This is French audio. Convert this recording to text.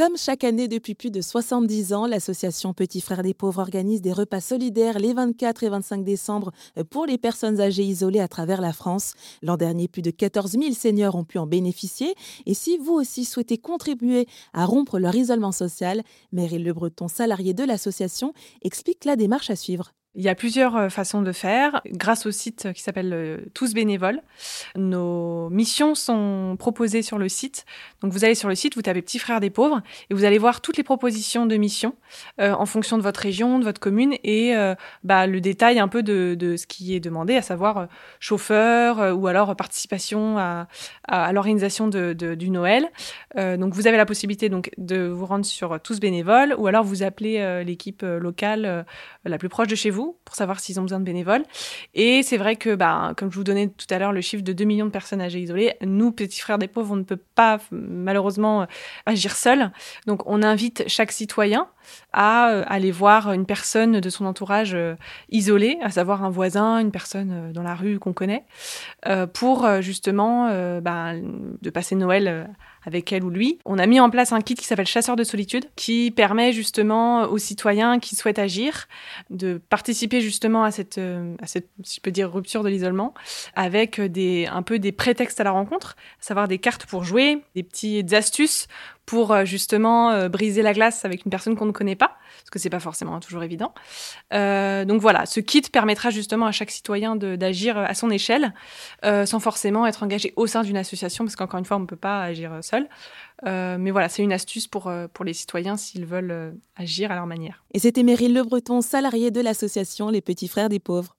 Comme chaque année depuis plus de 70 ans, l'association Petits Frères des Pauvres organise des repas solidaires les 24 et 25 décembre pour les personnes âgées isolées à travers la France. L'an dernier, plus de 14 000 seniors ont pu en bénéficier. Et si vous aussi souhaitez contribuer à rompre leur isolement social, Meryl Le Breton, salarié de l'association, explique la démarche à suivre. Il y a plusieurs euh, façons de faire. Grâce au site qui s'appelle euh, Tous bénévoles, nos missions sont proposées sur le site. Donc vous allez sur le site, vous tapez Petits frères des pauvres et vous allez voir toutes les propositions de missions euh, en fonction de votre région, de votre commune et bah, le détail un peu de, de, ce qui est demandé, à savoir chauffeur ou alors participation à, à, l'organisation de, de, du Noël. Donc vous avez la possibilité donc de vous rendre sur Tous bénévoles ou alors vous appelez l'équipe locale la plus proche de chez vous pour savoir s'ils ont besoin de bénévoles. Et c'est vrai que, bah, comme je vous donnais tout à l'heure le chiffre de 2 millions de personnes âgées isolées, nous, petits frères des pauvres, on ne peut pas malheureusement agir seul. Donc on invite chaque citoyen à euh, aller voir une personne de son entourage euh, isolée, à savoir un voisin, une personne euh, dans la rue qu'on connaît, pour justement bah, de passer Noël avec elle ou lui. On a mis en place un kit qui s'appelle Chasseur de solitude, qui permet justement aux citoyens qui souhaitent agir de participer justement à cette, si je peux dire, rupture de l'isolement, avec des, un peu des prétextes à la rencontre, à savoir des cartes pour jouer, des petites astuces pour justement briser la glace avec une personne qu'on ne connaît pas, parce que c'est pas forcément toujours évident. Euh, donc voilà, ce kit permettra justement à chaque citoyen d'agir à son échelle, sans forcément être engagé au sein d'une association, parce qu'encore une fois, on ne peut pas agir seul. mais voilà, c'est une astuce pour, pour les citoyens s'ils veulent agir à leur manière. Et c'était Meryl Le Breton, salariée de l'association Les Petits Frères des Pauvres.